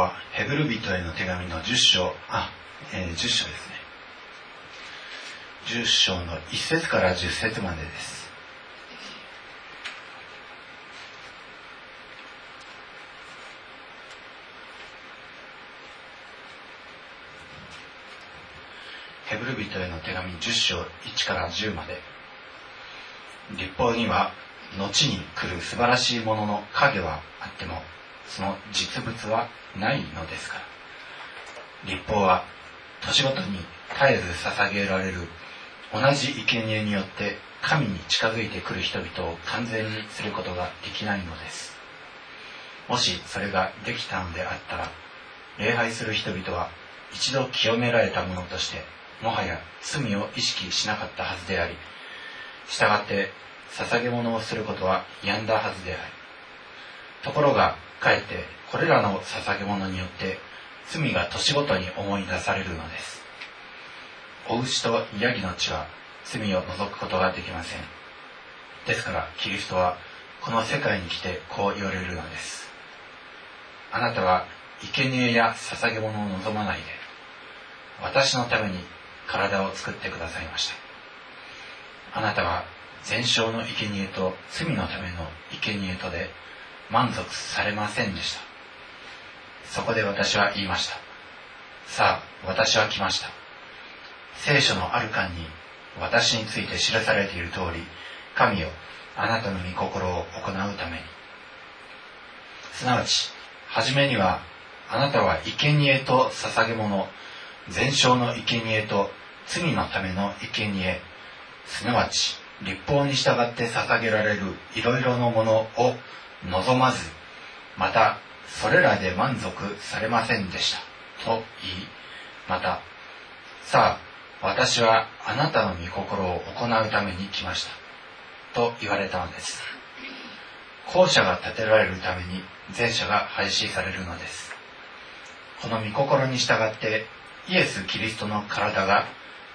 はヘブル人への手紙の10章、あ、えー10章ですね。10章の1節から10節までです。ヘブル人への手紙10章1から10まで。立法には後に来る素晴らしいものの影はあってもその実物はないのですから。立法は年ごとに絶えず捧げられる同じ生贄によって神に近づいてくる人々を完全にすることができないのです。もしそれができたのであったら礼拝する人々は一度清められたものとしてもはや罪を意識しなかったはずであり従って捧げ物をすることはやんだはずである。ところがかえってこれらの捧げ物によって罪が年ごとに思い出されるのです。お牛とヤギの血は罪を除くことができません。ですからキリストはこの世界に来てこう言われるのです。あなたは生贄や捧げ物を望まないで私のために体を作ってくださいました。あなたは全焼の生贄と罪のための生贄とで満足されませんでした。そこで私は言いました。さあ私は来ました。聖書のある巻に私について記されている通り神よあなたの御心を行うために。すなわち初めにはあなたは生贄と捧げ物全焼の生贄と罪のための生贄。すなわち立法に従って捧げられるいろいろのものを望まずまたそれらで満足されませんでした。と言いまたさあ私はあなたの御心を行うために来ました。と言われたのです。後者が立てられるために前者が廃止されるのです。この御心に従ってイエス・キリストの体が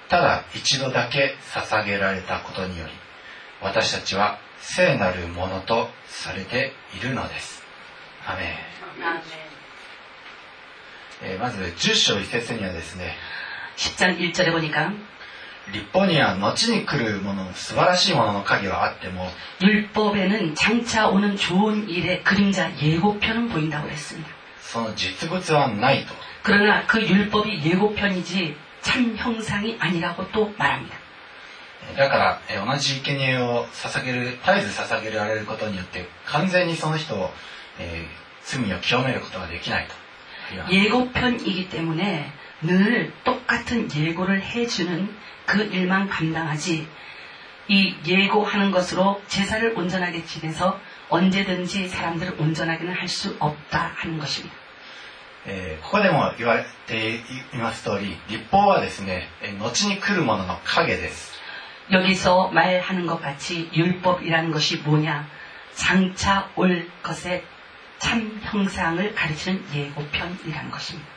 ただ一度だけ捧げられたことにより私たちは聖なるものとされているのですアメンえーまず10章1節にはですね 10장 1절에 보니까 立法には後に来るもの素晴らしいものの影はあっても 율법에는 장차 오는 좋은 일의 그림자 예고편은 보인다고 그랬습니다. その実物はないと 그러나 그 율법이 예고편이지 참 형상이 아니라고 또 말합니다. だから、え同じ生贄を捧げる絶えず捧げられることによって完全にその人を、えー、罪を清めることができないと。예고편이기때문에늘똑같은예고를해주는그일만감당하지이예고하는것으로제사를온전하게지내서언제든지사람들을온전하게는할수없다하는것입니 다. え、ここでも言われています通り立法はですね後に来るものの影です。 여기서 말하는 것 같이 율법이라는 것이 뭐냐? 장차 올 것의 참 형상을 가르치는 예고편이라는 것입니다.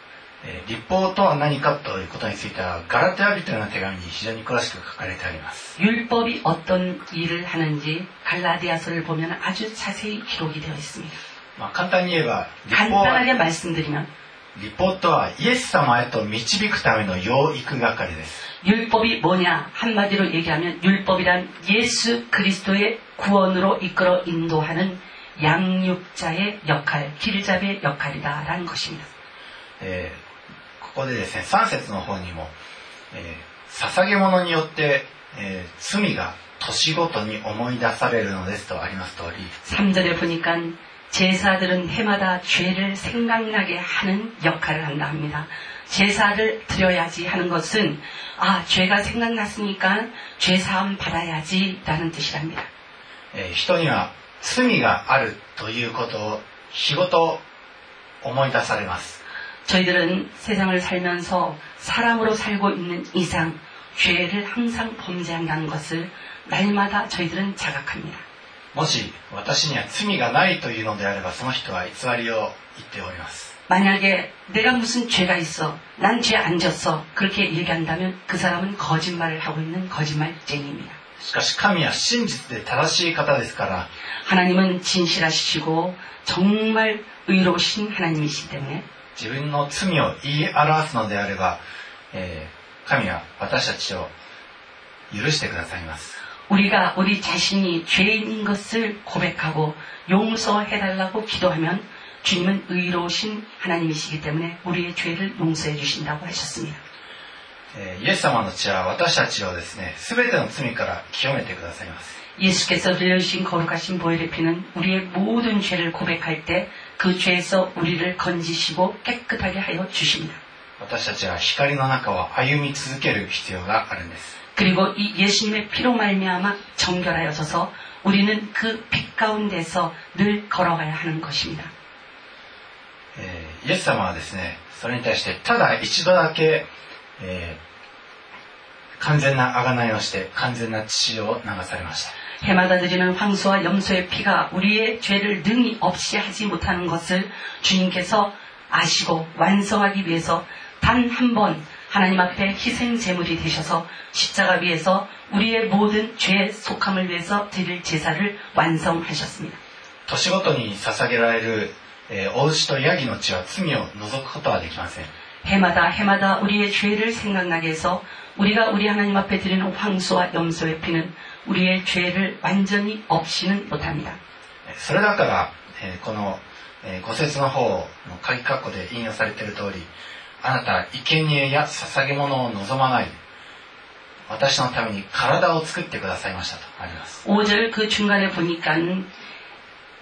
えー立法とは何かということについてはガラテヤ人への手紙に非常に詳しく書かれてあります 율법이 어떤 일을 하는지 갈라디아서를 보면 아주 자세히 기록이 되어 있습니다. まあ、簡単に言えば立法は 간단하게 말씀드리면 立法とはイエス様へと導くための養育係です 율법이 뭐냐 한마디로 얘기하면 율법이란 예수 그리스도의 구원으로 이끌어 인도하는 양육자의 역할, 길잡이의 역할이다라는 것입니다. えーここでですね3節の方にも、えー捧げ物によって、えー罪が年ごとに思い出されるのですとあります通り 3절에 보니까 제사들은 해마다 죄를 생각나게 하는 역할을 한다 합니다. 제사를 드려야지 하는 것은 아 죄가 생각났으니까 죄 사함 받아야지라는 뜻이랍니다. えー人には罪があるということを日ごと思い出されます 저희들은 세상을 살면서 사람으로 살고 있는 이상 죄를 항상 범죄한다는 것을 날마다 저희들은 자각합니다. もし私には罪がないというのであればその人は偽りを言っております 만약에 내가 무슨 죄가 있어, 난 죄 안 졌어, 그렇게 얘기한다면 그 사람은 거짓말을 하고 있는 거짓말쟁이입니다. しかし神は真実で正しい方ですから 하나님은 진실하시고 정말 의로우신 하나님이시기 때문에 自分の罪を言い表すのであれば、えー神は私たちを許してくださいます。 우리가 우리 자신이 죄인인 것을 고백하고 용서해달라고 기도하면 주님은 의로우신 하나님이시기 때문에 우리의 죄를 용서해 주신다고 하셨습니다. えーイエス様の血は私たちをですね、すべての罪から清めてくださいます。 예수께서 흘려주신 거룩하신 보혈의 피는 우리의 모든 죄를 고백할 때 그 죄에서 우리를 건지시고 깨끗하게 하여 주십니다. 私たちは光の中を歩み続ける必要があるんです。 그리고 이 예수님의 피로 말미암아 정결하여져서 우리는 그 빛 가운데서 늘 걸어가야 하는 것입니다. えーイエス様はですね、それに対してただ一度だけ、えー完全な贖いをして完全な血を流されました。 해마다 드리는 황소와 염소의 피가 우리의 죄를 능히 없이 하지 못하는 것을 주님께서 아시고 완성하기 위해서 단 한 번 하나님 앞에 희생 제물이 되셔서 십자가 위에서 우리의 모든 죄 속함을 위해서 드릴 제사를 완성하셨습니다. 年ごとに捧げられる、えー、お牛とヤギの血は罪を除くことはできません。 해마다 해마다 우리의 죄를 생각나게 해서 우리가 우리 하나님 앞에 드리는 황소와 염소의 피는 우리의 죄를 완전히 없이는 못합니다. えーそれだから、えーこの、えーご説の方の鍵括弧で引用されている通り、 あなたは生贄や捧げ物を望まない。私のために体を作ってくださいましたとあります。 5절 그 중간에 보니까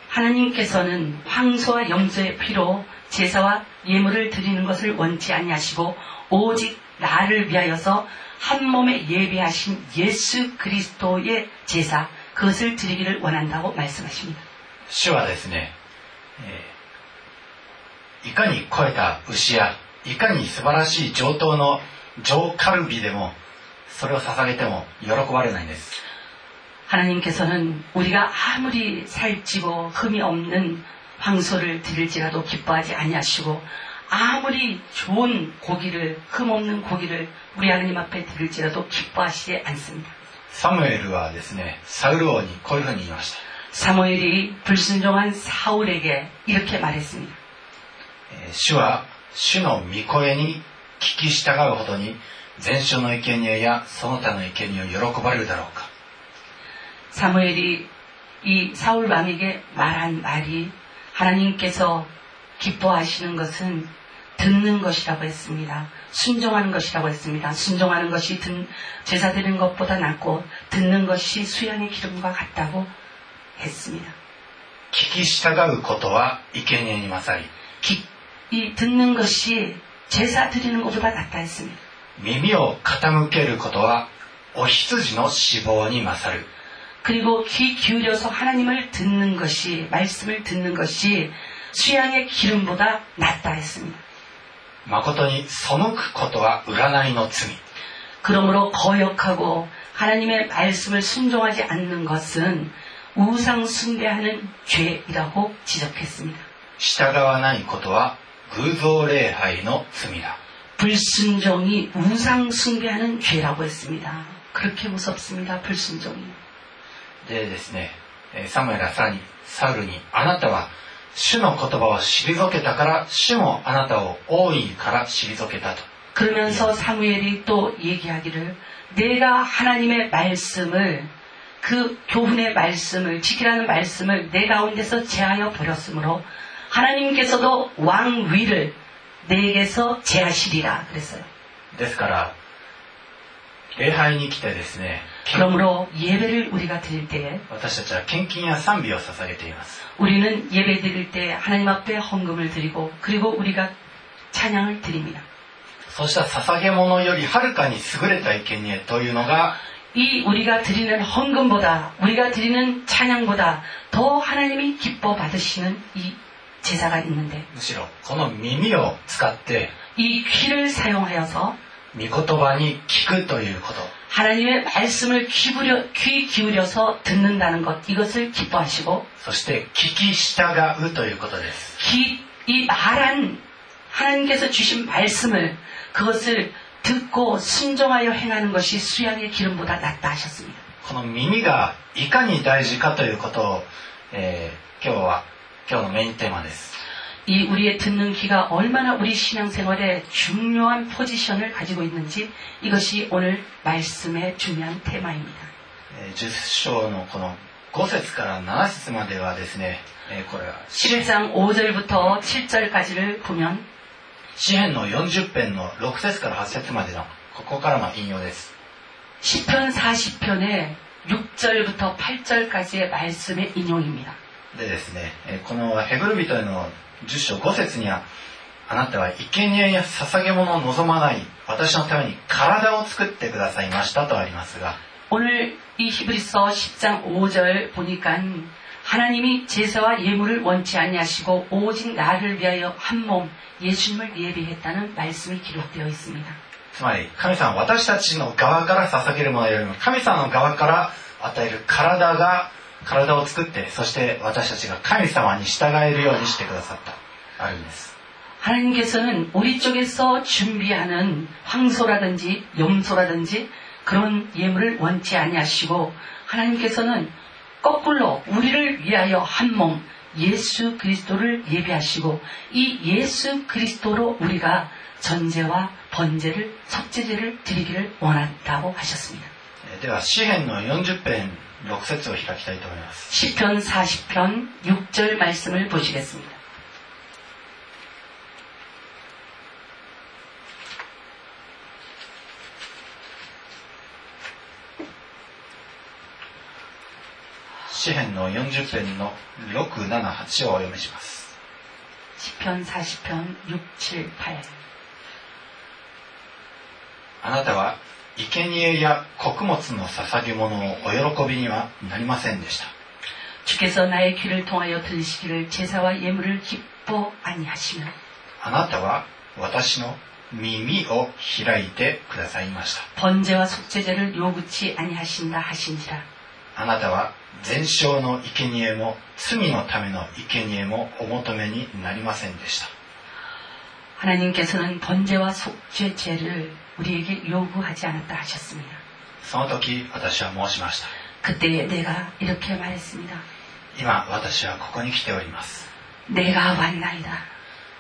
하나님께서는 황소와 염소의 피로 제사와 예물을 드리는 것을 원치 아니하시고 오직 나를 위하여서 한 몸에 예배하신 예수 그리스도의 제사 그것을 드리기를 원한다고 말씀하십니다. 主はですね、えーいかに肥えた牛や、 いかに素晴らしい上等の上カルビでも、それを捧げても喜ばれないんです。 하나님께서는 우리가 아무리 살찌고 흠이 없는 황소를 드릴지라도 기뻐하지 아니하시고 아무리 좋은 고기를 흠 없는 고기를 우리 하나님 앞에 드릴지라도 기뻐하시지 않습니다. サムエルはですね、サウル王にこういうふうに言いました。 사무엘이 불순종한 사울에게 이렇게 말했습니다. えー主は 主の御声に聞き従うほどに全焼の生贄やその他の生贄を喜ばれるだろうか 사무엘이 이 사울 왕에게 말한 말이 하나님께서 기뻐하시는 것은 듣는 것이라고 했습니다. 순종하는 것이라고 했습니다. 순종하는 것이 듣- 제사 드리는 것보다 낫고 듣는 것이 수양의 기름과 같다고 했습니다. 聞き従うことは生贄に勝り 기- 이 듣는 것이 제사 드리는 것보다 낫다 했습니다. 耳を傾けることはお羊の死亡に勝る 그리고 귀 기울여서 하나님을 듣는 것이 말씀을 듣는 것이 수양의 기름보다 낫다 했습니다. 誠に背くことは占いの罪 그러므로 거역하고 하나님의 말씀을 순종하지 않는 것은 우상 숭배하는 죄이라고 지적했습니다. 従わないことは 偶像礼拝の罪だ 불순종이 우상 숭배하는 죄라고 했습니다. 그렇게 무섭습니다. 불순종이. でですねえーサムエルはさらにサウルにあなたは主の言葉を退けたから主もあなたを大いから退けたと 그러면서 사무엘이 또 얘기하기를 내가 하나님의 말씀을 그 교훈의 말씀을 지키라는 말씀을 내 가운데서 제하여 버렸으므로 하나님께서도 왕위를 내게서 제하시리라 그랬어요. ですから礼拝に来てですね 그러므로 예배를 우리가 드릴 때에 私たちは献金や賛美を捧げています 우리는 예배 드릴 때 하나님 앞에 헌금을 드리고 그리고 우리가 찬양을 드립니다. そうした捧げ物よりはるかに優れた生贄というのが 이 우리가 드리는 헌금보다 우리가 드리는 찬양보다 더 하나님이 기뻐 받으시는 이 제사가 있는데 むしろこの耳を使って 이 귀를 사용하여서 御言葉に聞くということ 하나님의 말씀을 귀, 부려, 귀 기울여서 듣는다는 것 이것을 기뻐하시고 そして聞き従うということです 귀, 이 말한 하나님께서 주신 말씀을 그것을 듣고 순종하여 행하는 것이 수양의 기름보다 낫다 하셨습니다. この耳がいかに大事かということを、えー今日は 今日のメインテーマです。이 우리의 듣는 귀가 얼마나 우리 신앙생활에 중요한 포지션을 가지고 있는지 이것이 오늘 말씀의 중요한 테마입니다. 10장 5절부터 7절까지를 보면 詩編の40編の6節から8節までのここからの引用です。10편 40편의 6절부터 8절까지의 말씀의 인용입니다. でですね、えーこのヘブル人への10章5節には、あなたは生贄や捧げ物を望まない私のために体を作ってくださいましたとありますが、 오늘 이 히브리서 10장 5절 보니까 하나님이 제사와 예물을 원치 아니하시고 오직 나를 위하여 한 몸 예수님을 예비했다는 말씀이 기록되어 있습니다. つまり神様は私たちの側から捧げるものよりも神様の側から与える体が 体を作ってそして私たちが神様に従えるようにしてくださったあるんです 하나님께서는 우리 쪽에서 준비하는 황소라든지 염소라든지 그런 예물을 원치 아니하시고 하나님께서는 거꾸로 우리를 위하여 한 몸 예수 그리스도를 예비하시고 이 예수 그리스도로 우리가 전제와 번제를 속죄제를 드리기를 원한다고 하셨습니다. えーでは詩編の40編6節を開きたいと思います 시편 40편 6절 말씀을 보시겠습니다. 詩編の40編の678をお読みします 시편 40편 6, 7, 8あなたは 生贄や穀物の捧げ物をお喜びにはなりませんでした 주께서 나의 귀를 통하여 들으시기를 제사와 예물을 기뻐 아니하시며 あなたは私の耳を開いてくださいました 번제와 속죄제를 요구치 아니하신다 하신지라 あなたは全焼の生贄も罪のための生贄もお求めになりませんでした 하나님께서는 번제와 속죄제를 우리에게 요구하지 않았다 하셨습니다. その時私は申しました 그때 내가 이렇게 말했습니다. 今私はここに来ております 내가 왔나이다.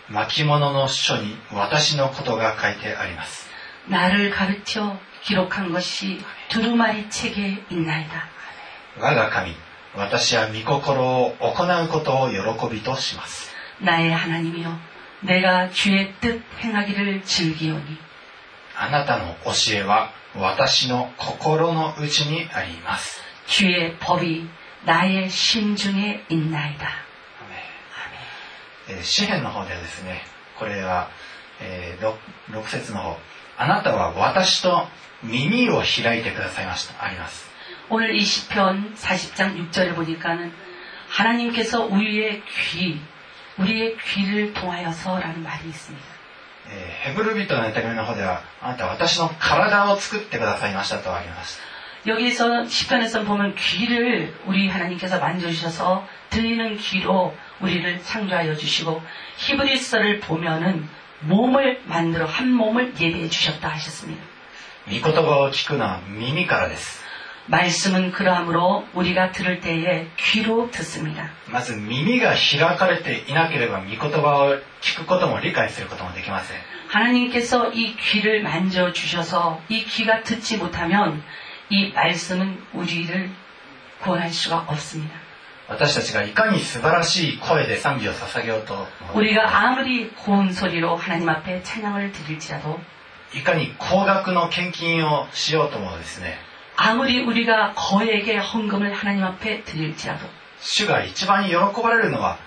巻物の書に私のことが書いてあります 나를 가르쳐 기록한 것이 두루마리 책에 있나이다. 我が神私は御心を行うことを喜びとします 나의 하나님이여 내가 주의 뜻 행하기를 즐기오니 あなたの教えは私の心の内にあります 주의 법이 나의 심중에 있나이다. えー詩篇の方ではですねこれは、え 6, 節の方あなたは私と耳を開いてくださいましたあります 오늘 이 시편 40장 6절을 보니까는 하나님께서 우리의 귀, 우리의 귀를 통하여서라는 말이 있습니다. えーヘブル人の手紙の方ではあなたは私の体を作ってくださいましたとあります 여기서 시편에서 보면 귀를 우리 하나님께서 만져주셔서 들리는 귀로 우리를 창조하여 주시고 히브리서를 보면은 몸을 만들어 한 몸을 예비해 주셨다 하셨습니다. 御言葉を聞くのは耳からです 말씀은 그러함으로 우리가 들을 때에 귀로 듣습니다. まず耳が開かれていなければ御言葉を聞くことも理解することもできません 하나님께서 이 귀를 만져 주셔서 이 귀가 듣지 못하면 이 말씀은 우리를 구원할 수가 없습니다. 私たちがいかに素晴らしい声で賛美を捧げようと 우리가 아무리 고운 소리로 하나님 앞에 찬양을 드릴지라도 いかに高額の献金をしようともですね 아무리 우리가 거액의 헌금을 하나님 앞에 드릴지라도 主が一番喜ばれるのは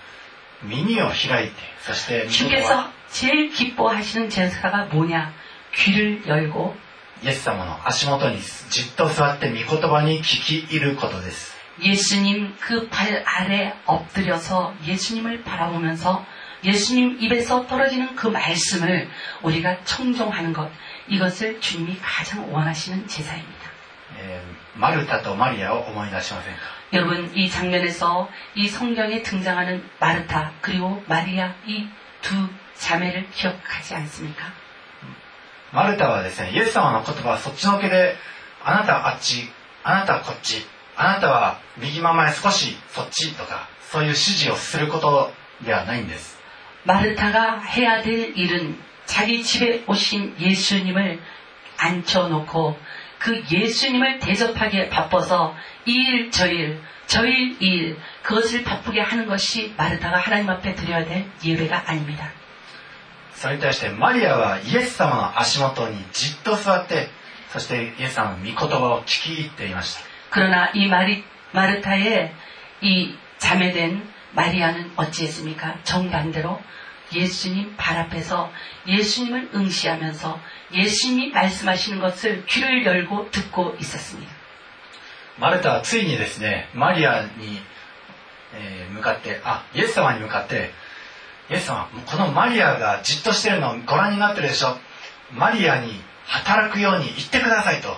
耳を開いてそして御言 주께서 葉 제일 기뻐하시는 제사가 뭐냐? 귀를 열고 イエス様の足元にじっと座って御言葉に聞き入ることです 예수님 그 발 아래 엎드려서 예수님을 바라보면서 예수님 입에서 떨어지는 그 말씀을 우리가 청종하는 것 이것을 주님이 가장 원하시는 제사입니다. えーマルタとマリアを思い出しませんか 여러분 이 장면에서 이 성경에 등장하는 마르타 그리고 마리아 이 두 자매를 기억하지 않습니까? マルタはですねイエス様の言葉はそっちのけであなたはあっちあなたはこっちあなたは右ままへ少しそっちとかそういう指示をすることではないんです 마르타가 해야 될 일은 자기 집에 오신 예수님을 앉혀놓고 그 예수님을 대접하기에 바빠서 이 일 저 일, 저 일 이 일, 그것을 바쁘게 하는 것이 마르타가 하나님 앞에 드려야 될 예배가 아닙니다. それに対してマリアはイエス様の足元にじっと座ってそしてイエス様の御言葉を聞き入っていました 그러나 이 마리, 마르타의 이 자매된 마리아는 어찌했습니까? 정반대로 예수님 발 앞에서 예수님을 응시하면서 예수님이 말씀하시는 것을 귀를 열고 듣고 있었습니다. マルタはついにですねマリアに、えー向かってあイエス様に向かってイエス様このマリアがじっとしてるのをご覧になってるでしょマリアに働くように言ってくださいと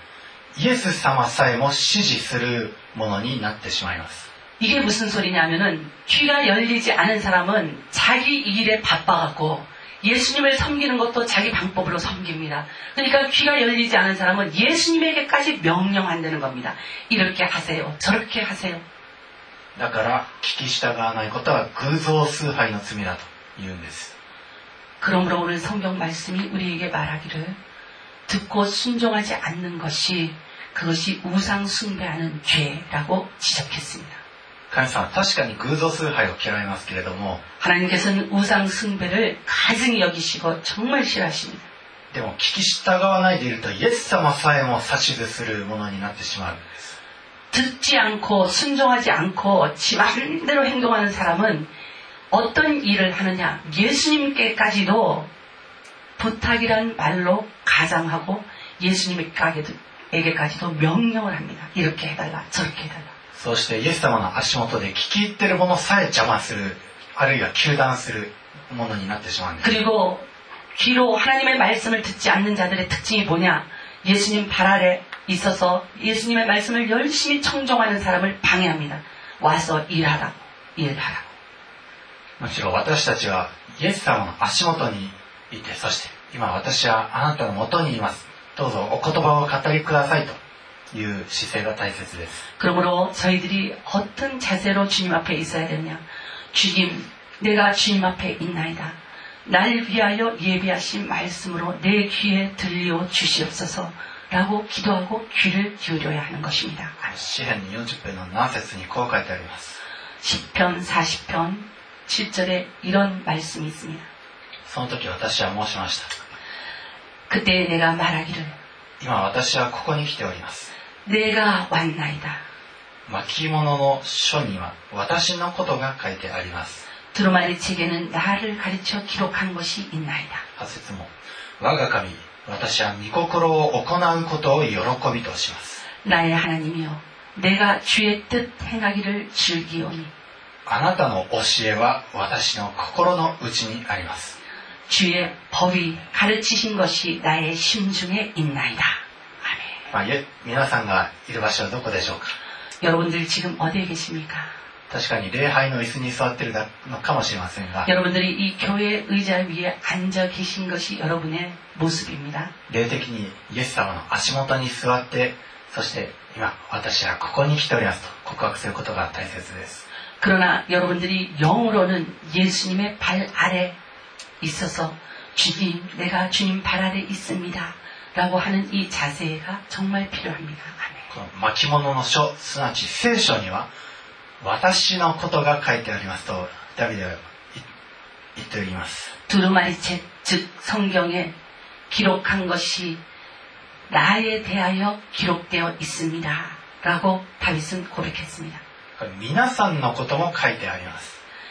イエス様さえも指示するものになってしまいます 이게 무슨 소리냐면은 귀가 열리지 않은 사람은 자기 일에 바빠갖고 예수님을 섬기는 것도 자기 방법으로 섬깁니다. 그러니까 귀가 열리지 않은 사람은 예수님에게까지 명령한다는 겁니다. 이렇게 하세요. 저렇게 하세요. だから聞き従わないことは偶像崇拝の罪だと言うんです 그러므로 오늘 성경 말씀이 우리에게 말하기를 듣고 순종하지 않는 것이 그것이 우상 숭배하는 죄라고 지적했습니다. 神様は確かに偶像崇拝を嫌いますけれども 하나님께서는 우상 숭배를 가증히 여기시고 정말 싫어하십니다. でも聞き従わないでいるとイエス様さえも指図するものになってしまうんです 듣지 않고 순종하지 않고 지 마음대로 행동하는 사람은 어떤 일을 하느냐 예수님께까지도 부탁이란 말로 가장하고 예수님에게까지도 명령을 합니다. 이렇게 해달라 저렇게 해달라 そしてイエス様の足元で聞き入ってるものさえ邪魔するあるいは糾弾するものになってしまうんです 그리고 귀로 하나님의 말씀을 듣지 않는 자들의 특징이 뭐냐 예수님 발 아래 있어서 예수님의 말씀을 열심히 청종하는 사람을 방해합니다. 와서 일하라고 일하라고 むしろ私たちはイエス様の足元にいてそして 今私はあなたの元にいますどうぞお言葉を語りくださいという姿勢が大切です 그러므로 저희들이 어떤 자세로 주님 앞에 있어야 되느냐 주님 내가 주님 앞에 있나이다 날 위하여 예비하신 말씀으로 내 귀에 들려 주시옵소서 라고 기도하고 귀를 기울여야 하는 것입니다. 詩篇40編の7節にこう書いてあります 10편 40편 7절에 이런 말씀이 있습니다. その時私は申しました 그때 내가 말하기를 今私はここに来ております 내가 왔나이다. 巻物の書には私のことが書いてあります 두루마리 책에는 나를 가르쳐 기록한 것이 있나이다. 8節も我が神私は御心を行うことを喜びとします 나의 하나님이여 내가 주의 뜻 행하기를 즐기오니 あなたの教えは私の心の内にあります 주의 법이 가르치신 것이 나의 심중에 있나이다. 아멘. まあ、いえ皆さんがいる場所はどこでしょうか 여러분들 지금 어디에 계십니까? 確かに礼拝の椅子に座ってるのかもしれませんが 여러분들이 이 교회 의자 위에 앉아 계신 것이 여러분의 모습입니다. 霊的にイエス様の足元に座ってそして今私はここに来ておりますと告白することが大切です 그러나 여러분들이 영으로는 예수님의 발 아래 있어서 주님, 내가 주님 발 아래 있습니다. 라고 하는 이 자세가 정말 필요합니다. 아멘. この巻物の書すなわち聖書には私のことが書いてありますとダビデは言言っております 두루마리 책, 즉 성경에 기록한 것이 나에 대하여 기록되어 있습니다. 라고 다윗은 고백했습니다. これ皆さんのことも書いてあります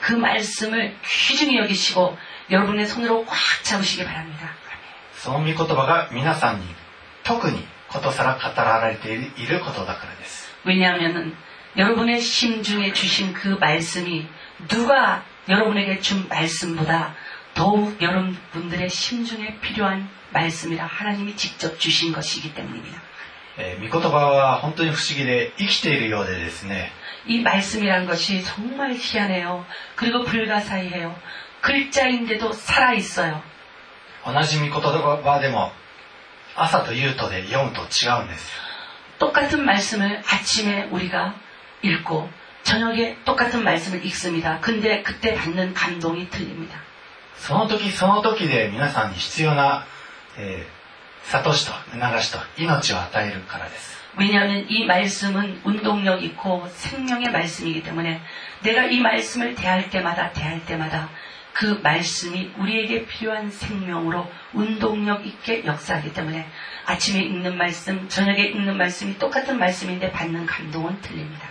그 말씀을 귀중히 여기시고 여러분의 손으로 꽉 잡으시기 바랍니다. その御言葉が皆さんに特にことさら語られていることだからです 왜냐하면 여러분의 심중에 주신 그 말씀이 누가 여러분에게 준 말씀보다 더욱 여러분들의 심중에 필요한 말씀이라 하나님이 직접 주신 것이기 때문입니다. えー御言葉は本当に不思議で生きているようでですね 이 말씀이란 것이 정말 희한해요. 그리고 불가사의해요. 글자인데도 살아있어요. 同じ御言葉でも朝と夕とで読むと違うんです 똑같은 말씀을 아침에 우리가 읽고 저녁에 똑같은 말씀을 읽습니다. 근데 그때 받는 감동이 틀립니다. その時その時で皆さんに必要な、えー諭しと促しと命を与えるからです 왜냐하면 이 말씀은 운동력 있고 생명의 말씀이기 때문에 내가 이 말씀을 대할 때마다 대할 때마다 그 말씀이 우리에게 필요한 생명으로 운동력 있게 역사하기 때문에 아침에 읽는 말씀, 저녁에 읽는 말씀이 똑같은 말씀인데 받는 감동은 틀립니다.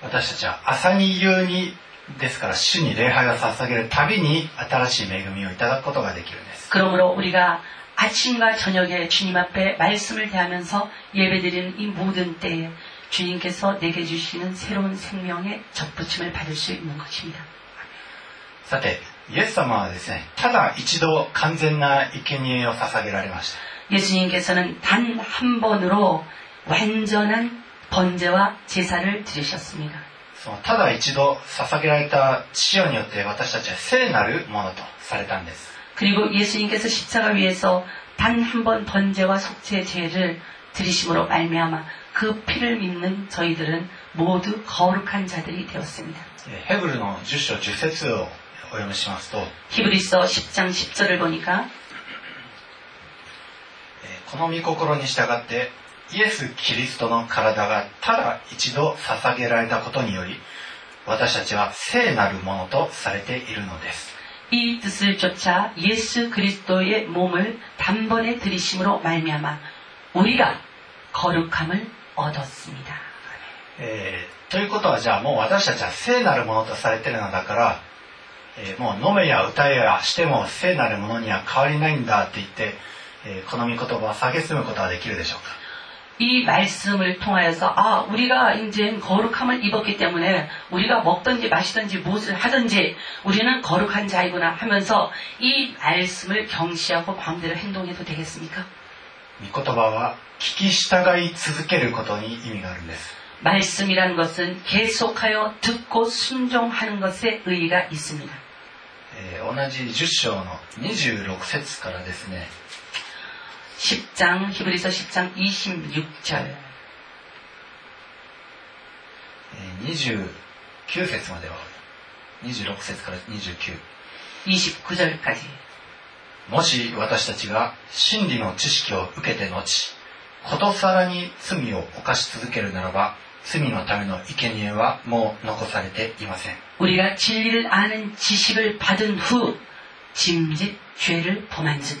私たちは朝に夕にですから主に礼拝を捧げるたびに新しい恵みをいただくことができるんです 그러므로 우리가 아침과 저녁에 주님 앞에 말씀을 대하면서 예배드리는 이 모든 때에 주님께서 내게 주시는 새로운 생명의 접붙임을 받을 수 있는 것입니다. さてイエス様はですねただ一度完全な生贄を捧げられました 예수님께서는 단 한 번으로 완전한 번제와 제사를 드리셨습니다. そのただ一度捧げられた血によって私たちは聖なるものとされたんです 그리고 예수님께서 십자가 위에서 단 한 번 번제와 속죄 제를 드리심으로 말미암아 그 피를 믿는 저희들은 모두 거룩한 자들이 되었습니다. えヘブルの10章10節をお読みしますと、え 히브리서 10장 10절을 보니까 ーこの御心に従ってイエス・キリストの体がただ一度捧げられたことにより私たちは聖なるものとされているのです 이 뜻을 쫓아 예수 그리스도의 몸을 단번에 들이심으로 말미암아 우리가 거룩함을 얻었습니다. えーということはじゃあもう私たちは聖なるものとされているのだから、えーもう飲めや歌えやしても聖なるものには変わりないんだって言って、えーこの御言葉を蔑むことはできるでしょうか 이 말씀을 통하여서 아 우리가 이제 거룩함을 입었기 때문에 우리가 먹든지 마시든지 무엇을 하든지 우리는 거룩한 자이구나 하면서 이 말씀을 경시하고 마음대로 행동해도 되겠습니까? 御言葉は聞き従い続けることに意味があるんです 말씀이라는 것은 계속하여 듣고 순종하는 것에 의의가 있습니다. えー同じ10章の26節からですね 10장 히브리서 10장 26절 えー29節までは26節から29 29절까지 もし私たちが真理の知識を受けて後ことさらに罪を犯し続けるならば罪のための生贄はもう残されていません 우리가 진리를 아는 지식을 받은 후 짐짓 죄를 범한 즉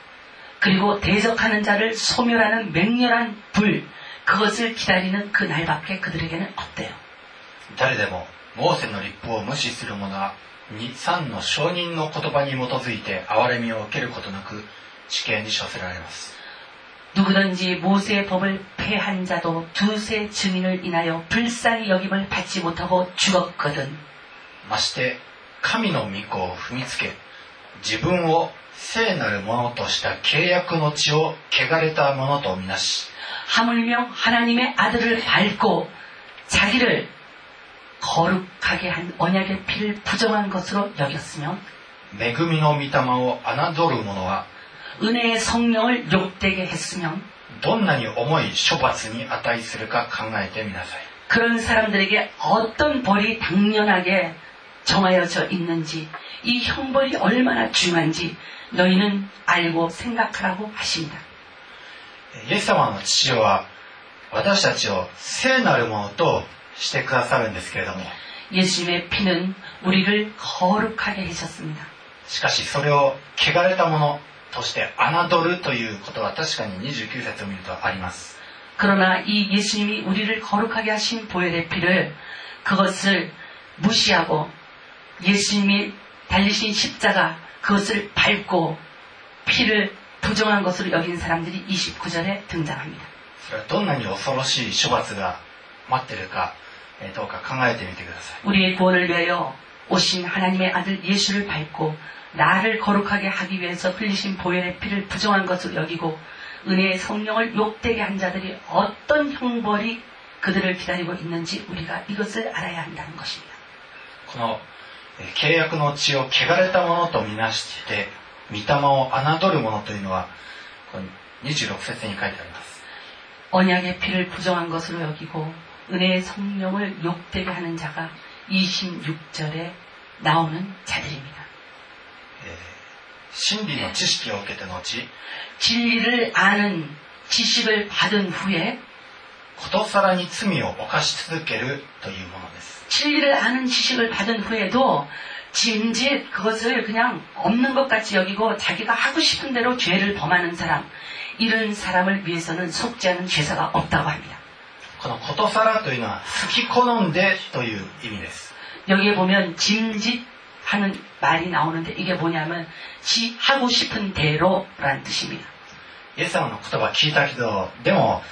그리고 대적하는 자를 소멸하는 맹렬한 불. 그것을 기다리는 그 날밖에 그들에게는 없대요. 誰でもモーセの立法を無視する者は23の証人の言葉に基づいて憐れみを受けることなく死刑に処せられます 누구든지 모세의 법을 폐한 자도 두세 증인을 인하여 불쌍히 여김을 받지 못하고 죽었거든. まして神の御子を踏みつけ自分を 聖なるものとした契約の地を汚れたものとみなし 하물며 하나님의 아들을 밟고 자기를 거룩하게 한 언약의 피를 부정한 것으로 여겼으며 恵みの御霊を侮る者は 은혜의 성령을 욕되게 했으며 どんなに重い処罰に値するか考えてみなさい 그런 사람들에게 어떤 벌이 당연하게 정하여져 있는지 이 형벌이 얼마나 중요한지 너희는 알고 생각하라고 하십니다. イエス様の父は私たちを聖なるものとしてくださるんですけれども 예수님의 피는 우리를 거룩하게 하셨습니다. しかしそれを汚れたものとして侮るということは確かに29節を見るとあります 그러나 이 예수님이 우리를 거룩하게 하신 보혈의 피를 그것을 무시하고 예수님이 달리신 십자가 그것을 밟고 피를 부정한 것으로 여긴 사람들이 29절에 등장합니다. それはどんなに恐ろしい処罰が待ってるかえーどうか考えてみてください 우리의 구원을 위하여 오신 하나님의 아들 예수를 밟고 나를 거룩하게 하기 위해서 흘리신 보혈의 피를 부정한 것으로 여기고 은혜의 성령을 욕되게 한 자들이 어떤 형벌이 그들을 기다리고 있는지 우리가 이것을 알아야 한다는 것입니다. このえー 契約の血を汚れたものとみなして御霊を侮るものというのはこの26節に書いてあります 언약의 피를 부정한 것으로 여기고 은혜의 성령을 욕되게 하는 자가 26절에 나오는 자들입니다. えー真理の知識を受けて後 진리를 아는 지식을 받은 후에 ことさらに罪を犯し続けるというものです 진리를 아는 지식을 받은 후에도 짐짓 그것을 그냥 없는 것 같이 여기고 자기가 하고 싶은 대로 죄를 범하는 사람 이런 사람을 위해서는 속지 않은 죄사가 없다고 합니다. このことさらというのは好き好んでという意味です 여기에 보면 짐짓 하는 말이 나오는데 이게 뭐냐면 지 하고 싶은 대로라는 뜻입니다. イエス様の言葉聞いたけどでも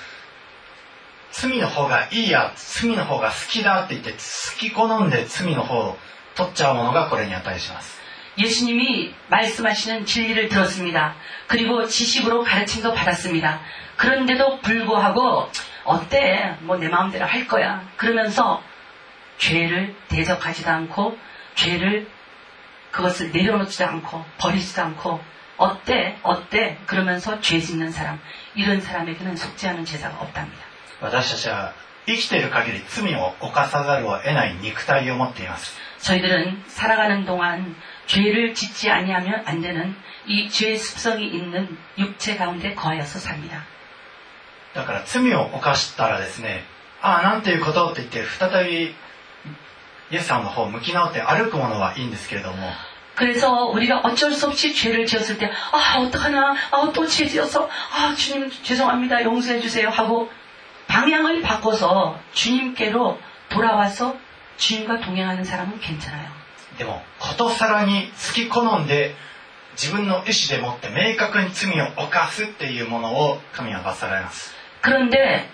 罪の方がいいや罪の方が好きだって言って好き好んで罪の方を取っちゃうものがこれに値します 예수님이 말씀하시는 진리를 들었습니다. 그리고 지식으로 가르침도 받았습니다. 그런데도 불구하고 어때? 뭐 내 마음대로 할 거야. 그러면서 죄를 대적하지도 않고 죄를 그것을 내려놓지도 않고 버리지도 않고 어때? 어때? 그러면서 죄 짓는 사람 이런 사람에게는 속지 않은 제사가 없답니다. 私たちは生きている限り罪を犯さざるを得ない肉体を持っています 저희들은 살아가는 동안 죄를 짓지 아니하면 안 되는 이 죄의 습성이 있는 육체 가운데 거하여서 삽니다. だから罪を犯したらですねああなんていうことって言って再びイエス様の方を向き直って歩くものはいいんですけれども 그래서 우리가 어쩔 수 없이 죄를 지었을 때, 아, 어떡하나, 아, 또 죄 지어서, 아, 주님, 죄송합니다, 용서해 주세요 하고, 방향을 바꿔서 주님께로 돌아와서 주님과 동행하는 사람은 괜찮아요. でもことさらに好き好んで自分の意思でもって明確に罪を犯すっていうものを神は罰せられます 그런데,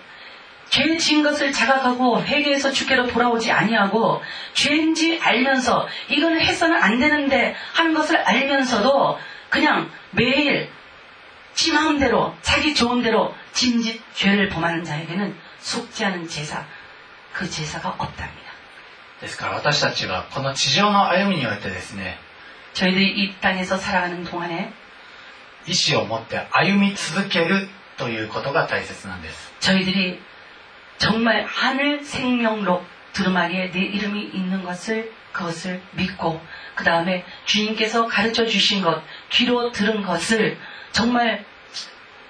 죄 지은 것을 자각하고 회개해서 주께로 돌아오지 아니하고 죄인지 알면서 이거는 해서는 안 되는데 하는 것을 알면서도 그냥 매일 지 마음대로 자기 좋은 대로 짐짓 죄를 범하는 자에게는 속지 않은 제사 그 제사가 없답니다. ですから私たちはこの地上の歩みにおいてですね 저희들이 이 땅에서 살아가는 동안에 意志を持って歩み続けるということが大切なんです 저희들이 정말 하늘 생명록 두루마리에 내 이름이 있는 것을 그것을 믿고 그 다음에 주님께서 가르쳐 주신 것 귀로 들은 것을 정말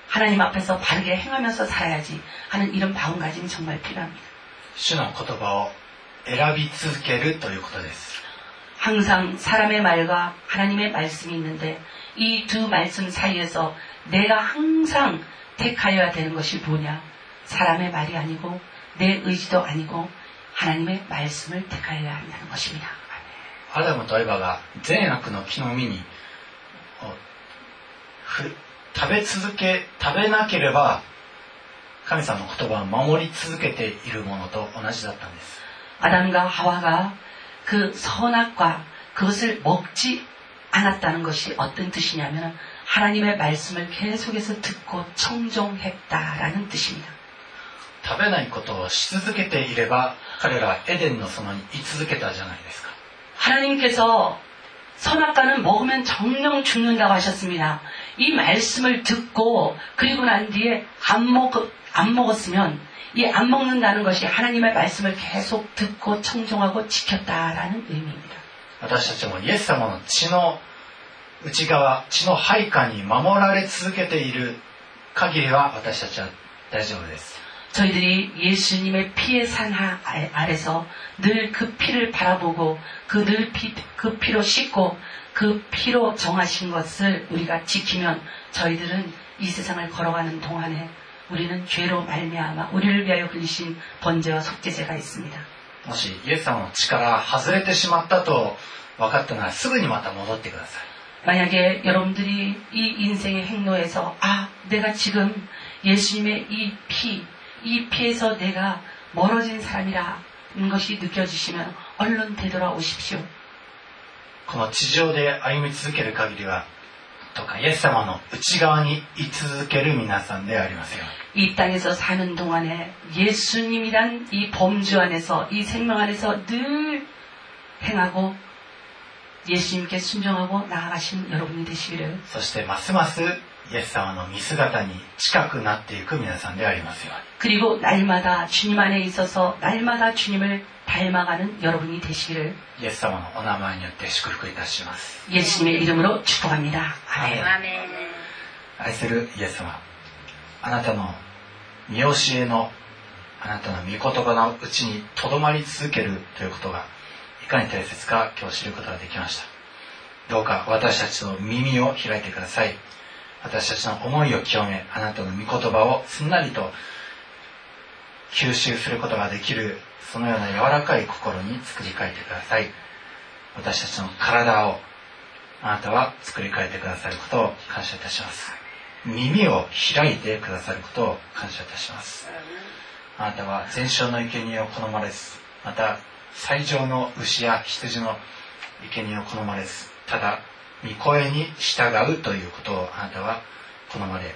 하나님 앞에서 바르게 행하면서 살아야지 하는 이런 마음가짐이 정말 필요합니다. 主の言葉を選び続けるということです 항상 사람의 말과 하나님의 말씀이 있는데 이 두 말씀 사이에서 내가 항상 택하여야 되는 것이 뭐냐? 사람의 말이 아니고 내 의지도 아니고 하나님의 말씀을 택하여야 한다는 것입니다. アダムとエバが善悪の木の実にをふ 食べ続け食べなければ神様の言葉を守り続けているものと同じだったんです 아담과 하와가 그 선악과 그것을 먹지 않았다는 것이 어떤 뜻이냐면 하나님의 말씀을 계속해서 듣고 청종했다라는 뜻입니다. 食べないことをし続けていれば彼らはエデンの園に居続けたじゃないですか 하나님께서 선악과는 먹으면 정령 죽는다고 하셨습니다. 이 말씀을 듣고 그리고 난 뒤에 안 먹, 안 먹었으면 이 안 먹는다는 것이 하나님의 말씀을 계속 듣고 청종하고 지켰다라는 의미입니다. 私たちもイエス様の血の内側血の配下に守られ続けている限りは私たちは大丈夫です 저희들이 예수님의 피의 산 하- 아- 아래서 늘 그 피를 바라보고 그 늘 피, 그 피로 씻고 그 피로 정하신 것을 우리가 지키면 저희들은 이 세상을 걸어가는 동안에 우리는 죄로 말미암아 우리를 위하여 흘리신 번제와 속죄제가 있습니다. もしイエス様の血から外れてしまったと分かったならすぐにまた戻ってください 만약에 여러분들이 이 인생의 행로에서 아 내가 지금 예수님의 이 피, 이 피에서 내가 멀어진 사람이라는 것이 느껴지시면 얼른 되돌아오십시오. この地上で歩み続ける限りはとかイエス様の内側に居続ける皆さんでありますように 이 땅에서 사는 동안에 예수님이란 이 범주 안에서 이 생명 안에서 늘 행하고 예수님께 순종하고 나아가신 여러분이 되시기를 そしてますます イエス様の見姿に近くなっていく皆さんでありますように 그리고 날마다 주님 안에 있어서 날마다 주님을 닮아가는 여러분이 되시기를 イエス様のお名前によって祝福いたします 예수님의 이름으로 축복합니다. 아멘. 아멘. 愛するイエス様あなたの見教えのあなたの御言葉のうちにとどまり続けるということがいかに大切か今日知ることができましたどうか私たちの耳を開いてください 私たちの思いを清めあなたの御言葉をすんなりと吸収することができるそのような柔らかい心に作り変えてください。私たちの体をあなたは作り変えてくださることを感謝いたします。耳を開いてくださることを感謝いたします。あなたは全焼の生贄を好まれずまた最上の牛や羊の生贄を好まれずただ御声に従うということをあなたは好まれ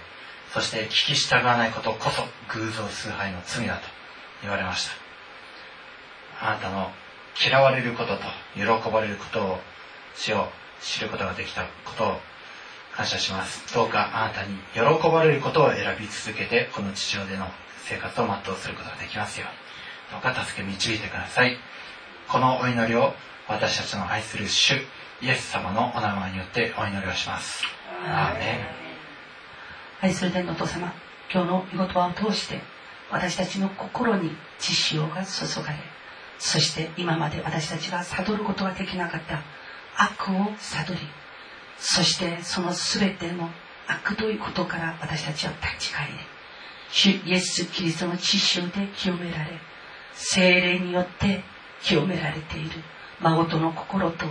そして聞き従わないことこそ偶像崇拝の罪だと言われました。あなたの嫌われることと喜ばれることを主を知ることができたことを感謝します。どうかあなたに喜ばれることを選び続けてこの地上での生活を全うすることができますよどうか助け導いてください。このお祈りを私たちの愛する主イエス様のお名前によってお祈りをします。アーメン愛する天のお父様、今日の御言葉を通して、私たちの心に知潮が注がれ、そして今まで私たちが悟ることができなかった悪を悟り、そしてその全ての悪ということから私たちは立ち返り、主イエス・キリストの知潮で清められ、精霊によって清められている誠の心と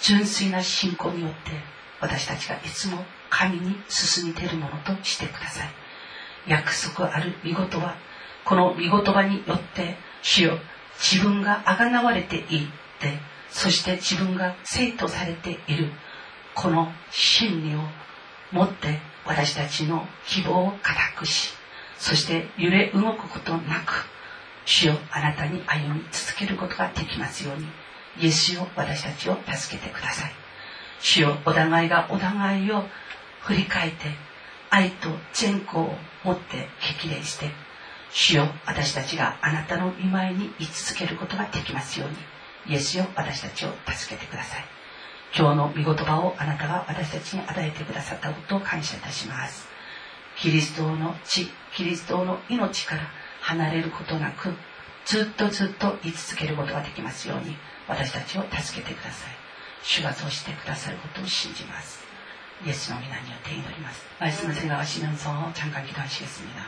純粋な信仰によって私たちがいつも神に進み出るものとしてください。約束ある見事はこの見言葉によって主よ自分が贖われていってそして自分が生徒されているこの真理を持って私たちの希望を固くしそして揺れ動くことなく主よあなたに歩み続けることができますように。イエスよ私たちを助けてください。主よお互いがお互いを振り返って愛と善行を持って激励して主よ私たちがあなたの見舞いに居続けることができますようにイエスよ私たちを助けてください。今日の御言葉をあなたが私たちに与えてくださったことを感謝いたします。キリストの血キリストの命から離れることなくずっとずっと居続けることができますように私たちを助けてください主がそうしてくださることを信じます 예수 의 이름으로 기도드립니다. 말씀을 생각하시면서 잠깐 기도하시겠습니다.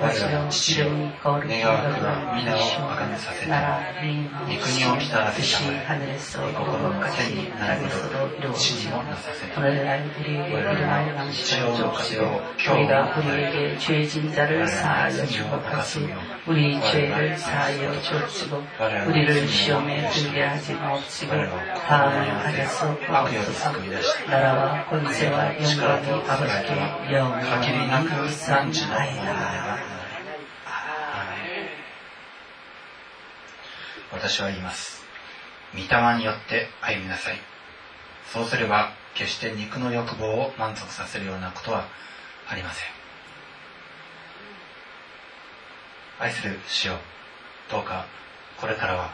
我はの父よ願わくば皆をめさせて 나라 네 御国を来たらせ 뜻이 たまえ 하늘에서 御心 이루어진 が天 같이 になる 땅에서도 ほど地に 이루어지고 もなさせた 오늘날 우리에게 일어날 양식을 주옵시고 우리가 우리에게 죄진 자를 사하여 주고 같이 우리 죄를 사하여 주옵시고 우리를 시험에 들게 하지 마옵시고 다음을 하겠소 없소서 나라와 권세와 영광이 아버지께 영원히 있사옵나이다 私は言います。御霊によって歩みなさい。そうすれば、決して肉の欲望を満足させるようなことはありません。愛する主よ、どうかこれからは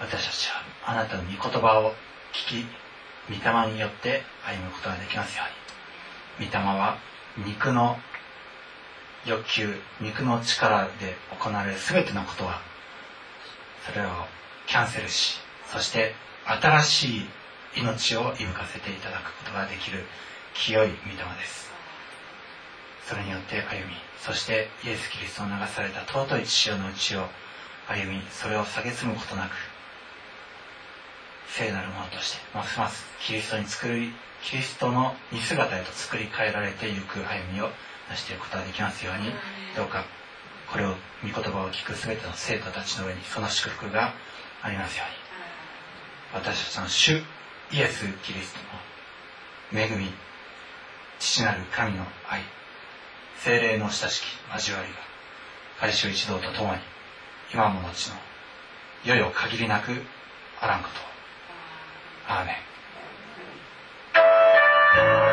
私たちはあなたの御言葉を聞き、御霊によって歩むことができますように。御霊は肉の欲求、肉の力で行われる全てのことはそれをキャンセルし、そして新しい命を息かせていただくことができる清い御霊です。それによって歩み、そしてイエス・キリストの流された尊い父親の内を歩み、それを蔑むことなく、聖なるものとして、ますますキリストに作り、キリストの似姿へと作り変えられていく歩みを成していくことができますように、どうかこれを御言葉を聞く全ての生徒たちの上にその祝福がありますように私たちの主イエス・キリストの恵み父なる神の愛精霊の親しき交わりが改修一同と共に。今も後のよよ限りなくあらんことアーメン